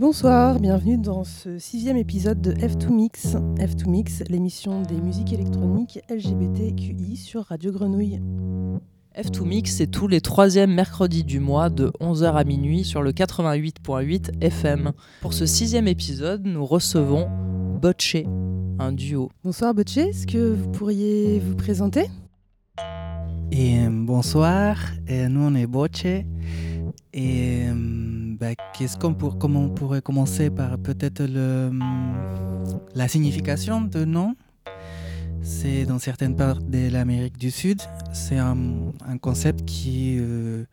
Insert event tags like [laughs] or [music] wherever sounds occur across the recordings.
Bonsoir, bienvenue dans ce sixième épisode de F2Mix. F2Mix, l'émission des musiques électroniques LGBTQI sur Radio Grenouille. F2Mix, c'est tous les troisièmes mercredis du mois de 11h à minuit sur le 88.8 FM. Pour ce sixième épisode, nous recevons Bocce, un duo. Bonsoir Bocce, est-ce que vous pourriez vous présenter? Et, euh, Bonsoir, et nous on est Bocce. Et euh, bah, qu'est-ce qu'on pour, comment on pourrait commencer par peut-être le, la signification de nom? C'est dans certaines parts de l'Amérique du Sud. C'est un, concept qui, euh,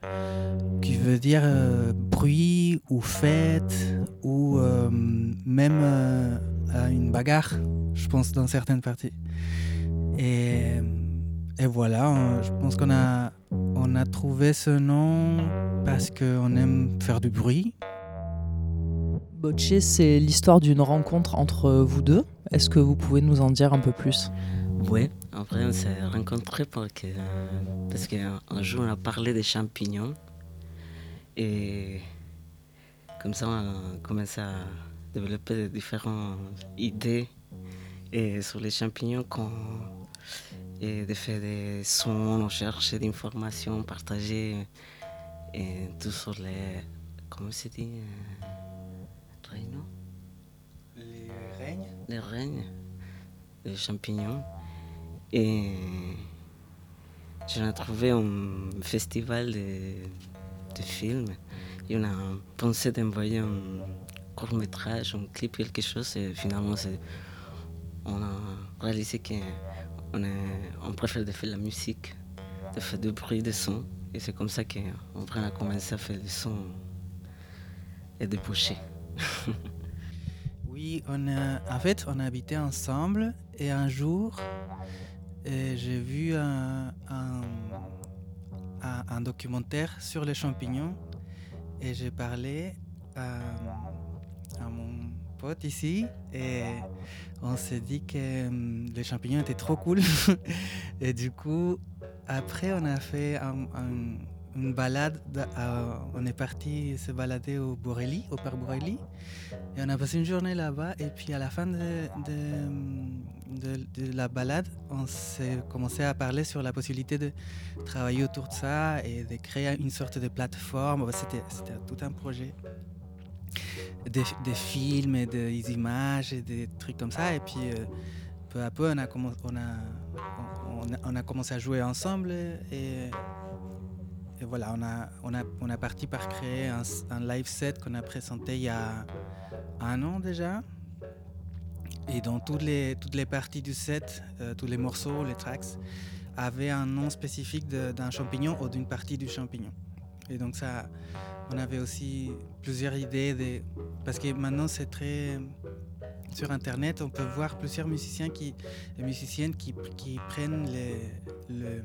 qui veut dire euh, bruit ou fête ou euh, même une bagarre, je pense, dans certaines parties. Et, et voilà, je pense qu'on a, on a trouvé ce nom parce qu'on aime faire du bruit. Bocce, c'est l'histoire d'une rencontre entre vous deux. Est-ce que vous pouvez nous en dire un peu plus? Oui, après on s'est rencontrés parce que, parce qu'un jour on a parlé des champignons et comme ça on a commencé à développer différentes idées et sur les champignons qu'on et de faire des sons, on cherchait des informations, partager et tout sur les comment c'est dit euh, Les règnes. Les règnes, les champignons. Et j'ai trouvé un festival de, films et on a pensé d'envoyer un court métrage, un clip, quelque chose. Et finalement, on a réalisé qu'on on préfère de faire la musique, de faire du bruit, des sons. Et c'est comme ça qu'on a commencé à faire des sons et des [laughs] bouchées. oui, on en fait, on a habité ensemble et un jour, j'ai vu un, documentaire sur les champignons et j'ai parlé à, mon pote ici on s'est dit que hum, les champignons étaient trop cool. [laughs] et du coup, après, on a fait une balade. on est parti se balader au Borelli, au parc Borelli. Et on a passé une journée là-bas. Et puis à la fin de, de, la balade, on s'est commencé à parler sur la possibilité de travailler autour de ça et de créer une sorte de plateforme. C'était tout un projet. Des, films et des images et des trucs comme ça. Et puis euh, peu à peu, on a, commencé à jouer ensemble. Et, voilà, on a, on, parti par créer un, live set qu'on a présenté il y a un an déjà. Et dans toutes les, toutes les parties du set, euh, tous les morceaux, les tracks, avaient un nom spécifique d'un champignon ou d'une partie du champignon. Et donc ça, on avait aussi plusieurs idées, de, parce que maintenant c'est très... Sur Internet, on peut voir plusieurs musiciens qui, et musiciennes qui, qui prennent le,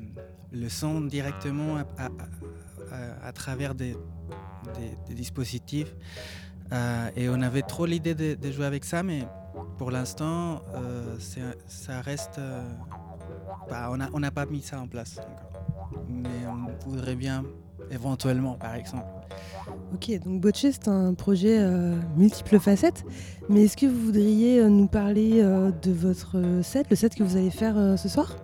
le, son directement à, à, travers des, des, dispositifs. Euh, et on avait trop l'idée de, de, jouer avec ça, mais pour l'instant, euh, ça reste. Euh, bah, on n'a pas mis ça en place Mais on voudrait bien, éventuellement, par exemple. Ok, donc Bocce, c'est un projet euh, multiples facettes. Mais est-ce que vous voudriez nous parler de votre set, le set que vous allez faire ce soir?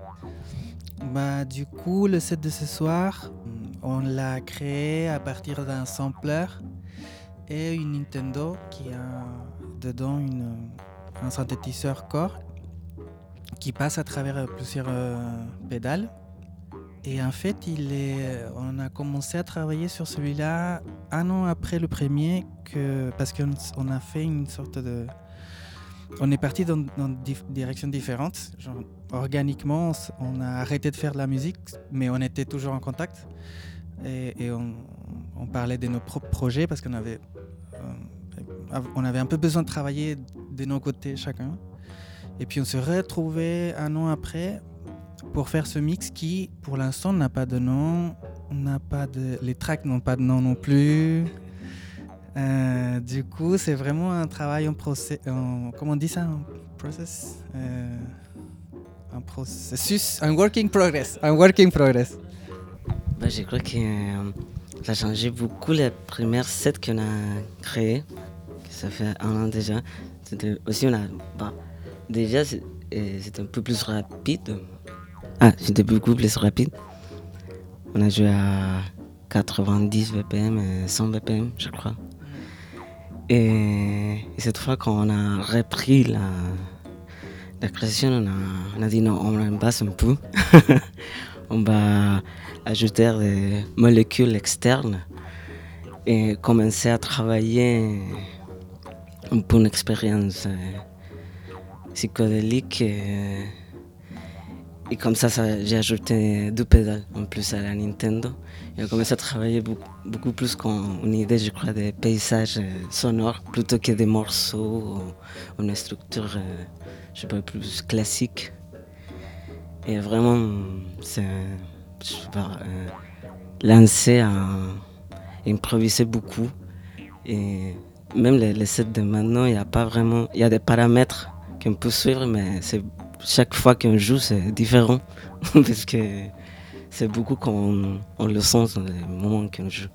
Bah, Du coup, le set de ce soir, on l'a créé à partir d'un sampler et une Nintendo qui a dedans une un synthétiseur corps qui passe à travers plusieurs euh, pédales. Et en fait, est, on a commencé à travailler sur celui-là un an après le premier, parce qu'on a fait une sorte de... On est parti dans, des directions différentes. organiquement, on a arrêté de faire de la musique, mais on était toujours en contact. Et, on, parlait de nos propres projets parce qu'on euh, avait un peu besoin de travailler de nos côtés chacun. Et puis on se retrouvait un an après pour faire ce mix qui, pour l'instant, n'a pas de nom, n'a pas de, les tracks n'ont pas de nom non plus. Euh, du coup, c'est vraiment un travail en procès, comment on dit ça, un process, euh, un processus, un working progress, un working progress. Bah, je crois que euh, ça a changé beaucoup les premières sets qu'on a créées ça fait un an déjà. Aussi, on a, bah, déjà, c'était un peu plus rapide. Ah, c'était beaucoup plus rapide. On a joué à 90 BPM et 100 BPM, je crois. Et, cette fois, quand on a repris la, la création, on a, on a dit non, on en basse un peu. [laughs] on va ajouter des molécules externes et commencer à travailler pour une expérience euh, psychodélique. Et, et comme ça, j'ai ajouté deux pédales en plus à la Nintendo. Et on commencé à travailler beaucoup, plus qu'une une idée, je crois, des paysages euh, sonores plutôt que des morceaux ou une structure, euh, je sais pas, plus classique. Et vraiment, c'est, je sais pas, euh, lancer à improviser beaucoup. Et même les, les sets de maintenant, il n'y a pas vraiment, il y a des paramètres qu'on peut suivre, mais c'est chaque fois qu'on joue, c'est différent. [laughs] parce que c'est beaucoup qu'on on le sent dans les moments qu'on joue.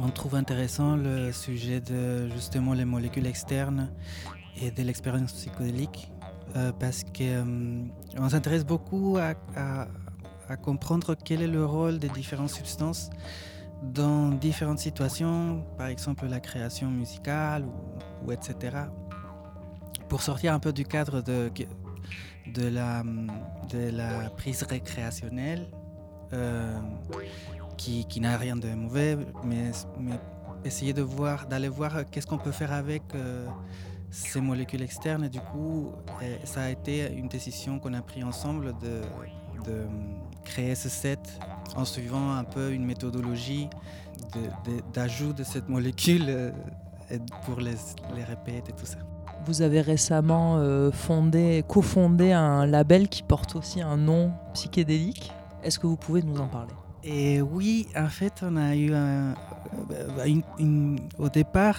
On trouve intéressant le sujet de justement les molécules externes et de l'expérience psychodélique euh, parce qu'on euh, s'intéresse beaucoup à, comprendre quel est le rôle des différentes substances dans différentes situations, par exemple la création musicale ou etc. Pour sortir un peu du cadre de, de la, de la prise récréationnelle, euh, qui, qui n'a rien de mauvais, mais, essayer de voir, d'aller voir qu'est-ce qu'on peut faire avec euh, ces molécules externes. Et du coup, ça a été une décision qu'on a prise ensemble de, de, créer ce set en suivant un peu une méthodologie d'ajout de, cette molécule euh, pour les, les et tout ça. Vous avez récemment euh, fondé, cofondé un label qui porte aussi un nom psychédélique. Est-ce que vous pouvez nous en parler? Et oui, en fait, on a eu un, euh, au départ,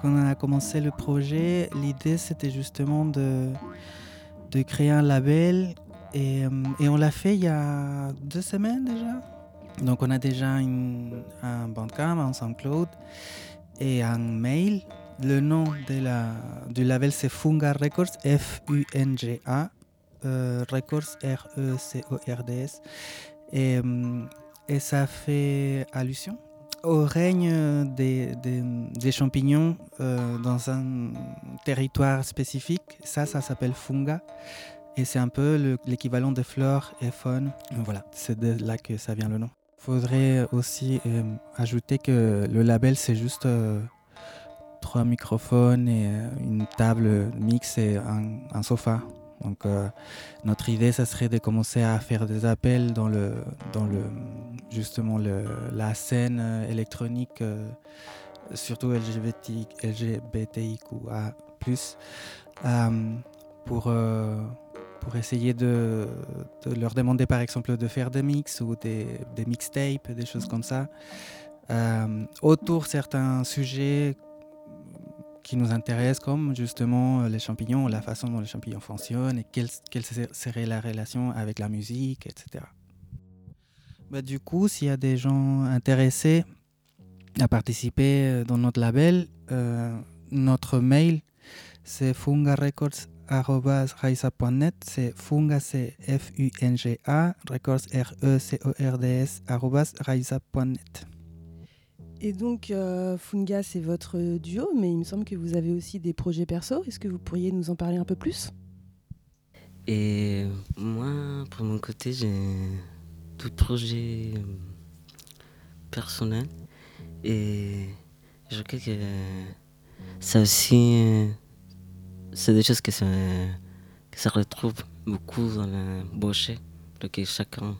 quand on a commencé le projet, l'idée c'était justement de, de créer un label et, euh, et on l'a fait il y a deux semaines déjà. Donc on a déjà un Bandcamp, un SoundCloud et un mail le nom de la, du label c'est Funga Records, F-U-N-G-A, euh, Records, R-E-C-O-R-D-S. Et, euh, et, ça fait allusion au règne des, des, champignons euh, dans un territoire spécifique. Ça, ça s'appelle Funga. Et c'est un peu l'équivalent de flore et faune. Voilà, c'est de là que ça vient le nom. Faudrait aussi ajouter que le label, c'est juste trois microphones et euh, une table mix et un, sofa. Donc euh, notre idée, ça serait de commencer à faire des appels dans le, dans le justement le, la scène euh, électronique, surtout LGBT, LGBTIQA+, pour pour essayer de, de, leur demander par exemple de faire des mix ou des, des mixtapes, des choses comme ça, autour certains sujets qui nous intéresse, comme justement euh, les champignons, la façon dont les champignons fonctionnent et quelle, serait la relation avec la musique, etc. Bah, du coup, s'il y a des gens intéressés à participer euh, dans notre label, euh, notre mail c'est fungarecords.net, c'est funga c'est F-U-N-G-A, records R-E-C-O-R-D-S, raisa.net. Et donc, euh, Funga, c'est votre duo, mais il me semble que vous avez aussi des projets perso. Est-ce que vous pourriez nous en parler un peu plus? Et moi, pour mon côté, j'ai tout projet personnel. Et je crois que ça aussi, c'est des choses que ça, ça retrouve beaucoup dans le boucher, que chacun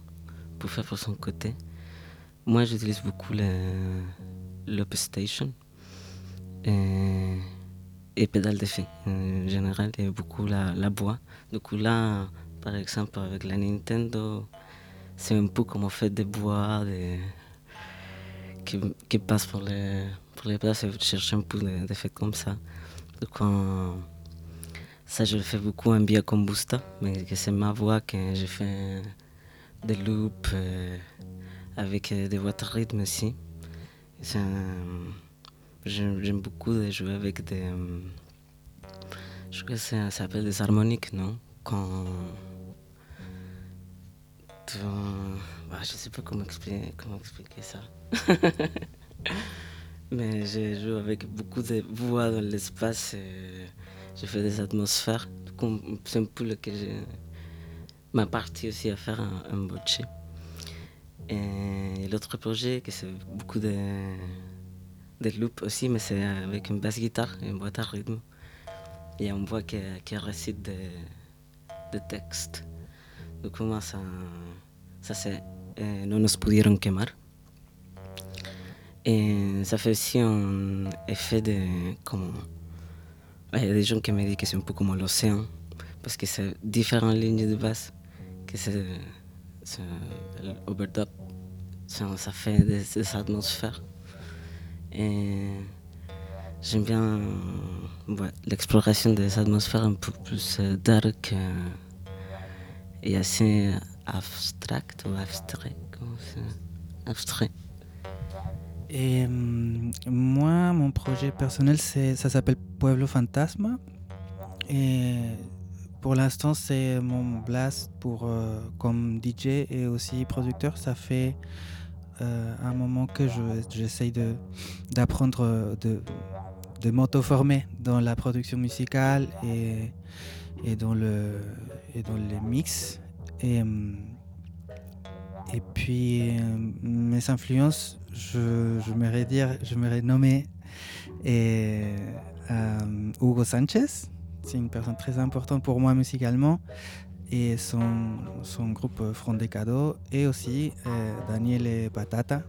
peut faire pour son côté. Moi, j'utilise beaucoup le, Station et, et pédale d'effet. En général, il y a beaucoup la, la bois. Du coup, là, par exemple, avec la Nintendo, c'est un peu comme on fait des bois qui, qui passent pour les, pour les pédales. Je cherche un peu d'effets comme ça. Donc, ça, je le fais beaucoup en Bia Combusta, mais c'est ma voix que j'ai fait des loops. Euh, avec euh, des voix de rythme aussi. J'aime beaucoup de jouer avec des. Je crois que ça s'appelle des harmoniques, non? Quand. Bah, je ne sais pas comment expliquer, comment expliquer ça. [laughs] Mais je joue avec beaucoup de voix dans l'espace je fais des atmosphères. C'est un peu que je ma partie aussi à faire un, un bocce. Et l'autre projet, que c'est beaucoup de, de loops aussi, mais c'est avec une basse guitare et une boîte à rythme. Il y a une voix qui, récite des, textes. Donc moi, ça, ça c'est eh, No nos pudieron quemar. Et ça fait aussi un effet de... Comme, il y a des gens qui me disent que c'est un peu comme l'océan, parce que c'est différentes lignes de basse, que c'est overdub, ça, ça fait des, des atmosphères. Et j'aime bien ouais, l'exploration des atmosphères un peu plus dark euh, et assez abstract ou abstrait. Abstrait. Et hum, moi, mon projet personnel, ça s'appelle Pueblo Fantasma. Et pour l'instant, c'est mon blast pour, euh, comme DJ et aussi producteur. Ça fait euh, un moment que j'essaye d'apprendre, de, de m'auto-former dans la production musicale et, dans, le, dans les mix. Et, puis, euh, mes influences, je, je dire, je et, euh, Hugo Sanchez. C'est une personne très importante pour moi musicalement. Et son, son groupe Front des Cadeaux. Et aussi euh, Daniel Patata,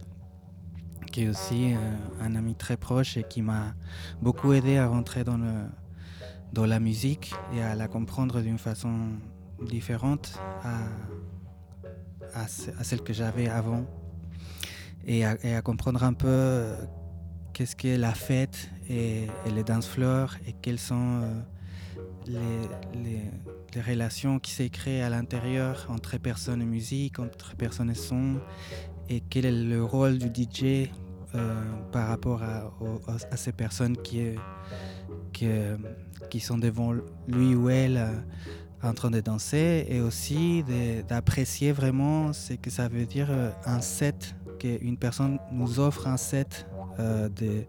qui est aussi un ami très proche et qui m'a beaucoup aidé à rentrer dans, le, dans la musique et à la comprendre d'une façon différente à, à, celle que j'avais avant et à, comprendre un peu euh, qu'est-ce qu'est la fête et, les dance floors et quelles sont euh, les, relations qui s'est créées à l'intérieur entre personnes et musique, entre personnes et son, et quel est le rôle du DJ euh, par rapport à, ces personnes qui, sont devant lui ou elle en train de danser et aussi d'apprécier vraiment ce que ça veut dire un set qu'une personne nous offre un set euh, de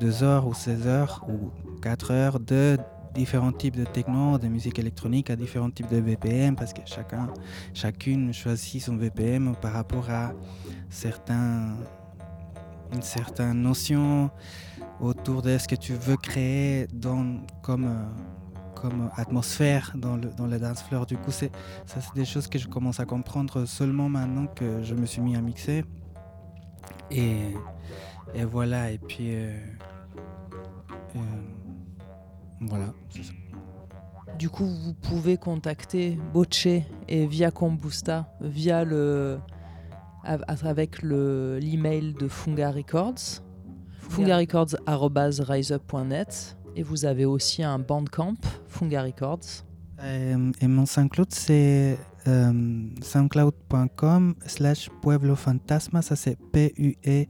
2 heures ou 16 heures ou 4 heures de différents types de techno, de musique électronique à différents types de VPM parce que chacun, chacune choisit son VPM par rapport à certains, une notion autour de ce que tu veux créer dans, comme, comme atmosphère dans le, dans dance floor. Du coup, ça, c'est des choses que je commence à comprendre seulement maintenant que je me suis mis à mixer. Et, et voilà, et puis euh, euh, voilà, Du coup, vous pouvez contacter Boche et via Combusta, via le, avec l'email de Funga Records, fungarecords.riseup.net et vous avez aussi un bandcamp, Funga Records. Euh, et mon SoundCloud, c'est euh, soundcloud.com slash Pueblo Fantasma. Ça, c'est P-U-E-B-L-O-F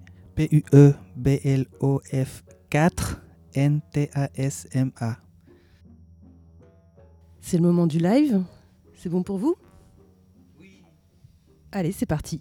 4 N-T-A-S-M-A. C'est le moment du live. C'est bon pour vous? Oui. Allez, c'est parti.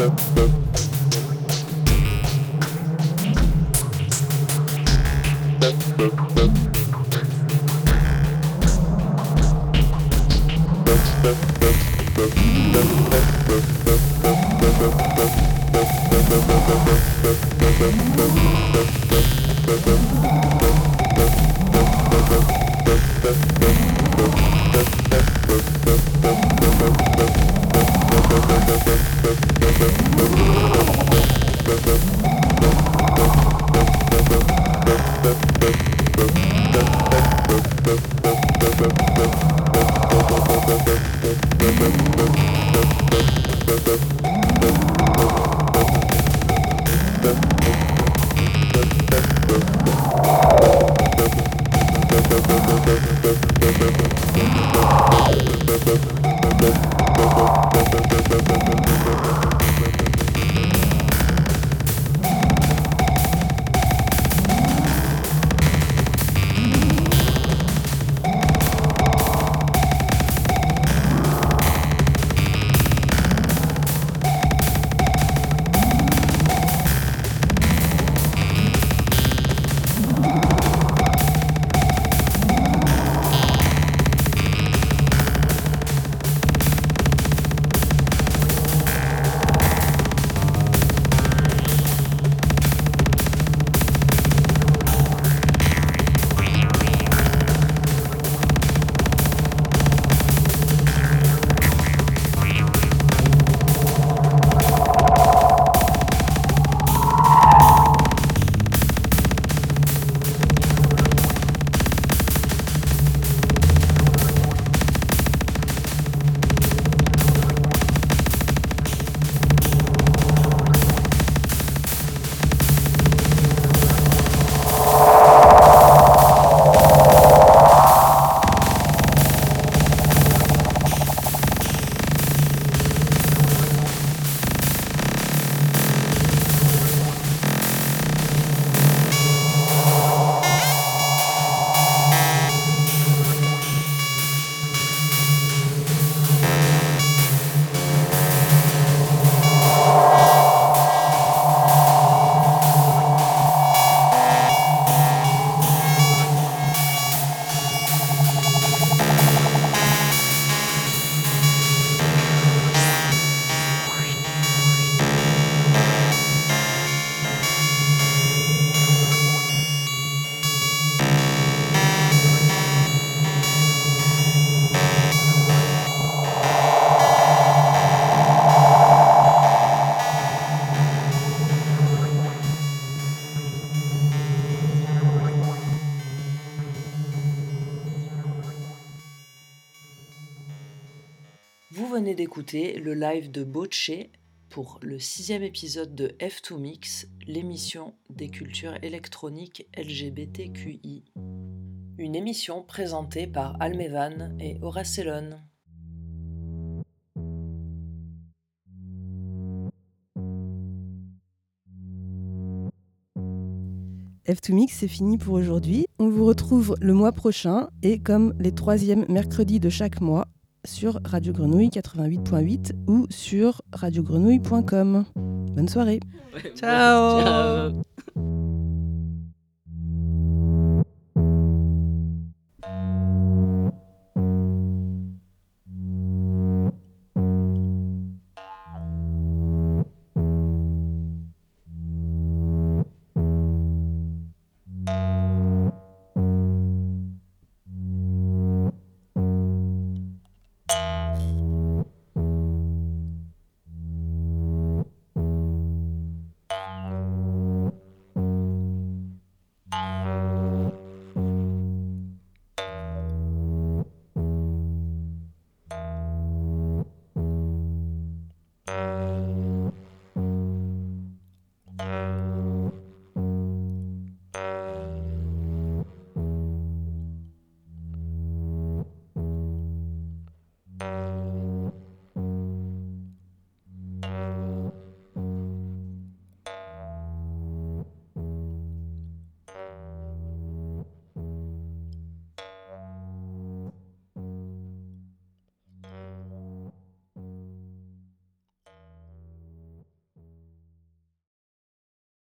boop, boop. d'écouter le live de Boche pour le sixième épisode de F2Mix, l'émission des cultures électroniques LGBTQI. Une émission présentée par Almevan et Horacelon. F2Mix, c'est fini pour aujourd'hui. On vous retrouve le mois prochain et comme les troisièmes mercredis de chaque mois, sur Radio Grenouille 88.8 ou sur radiogrenouille.com. Bonne soirée. Ciao. Ciao.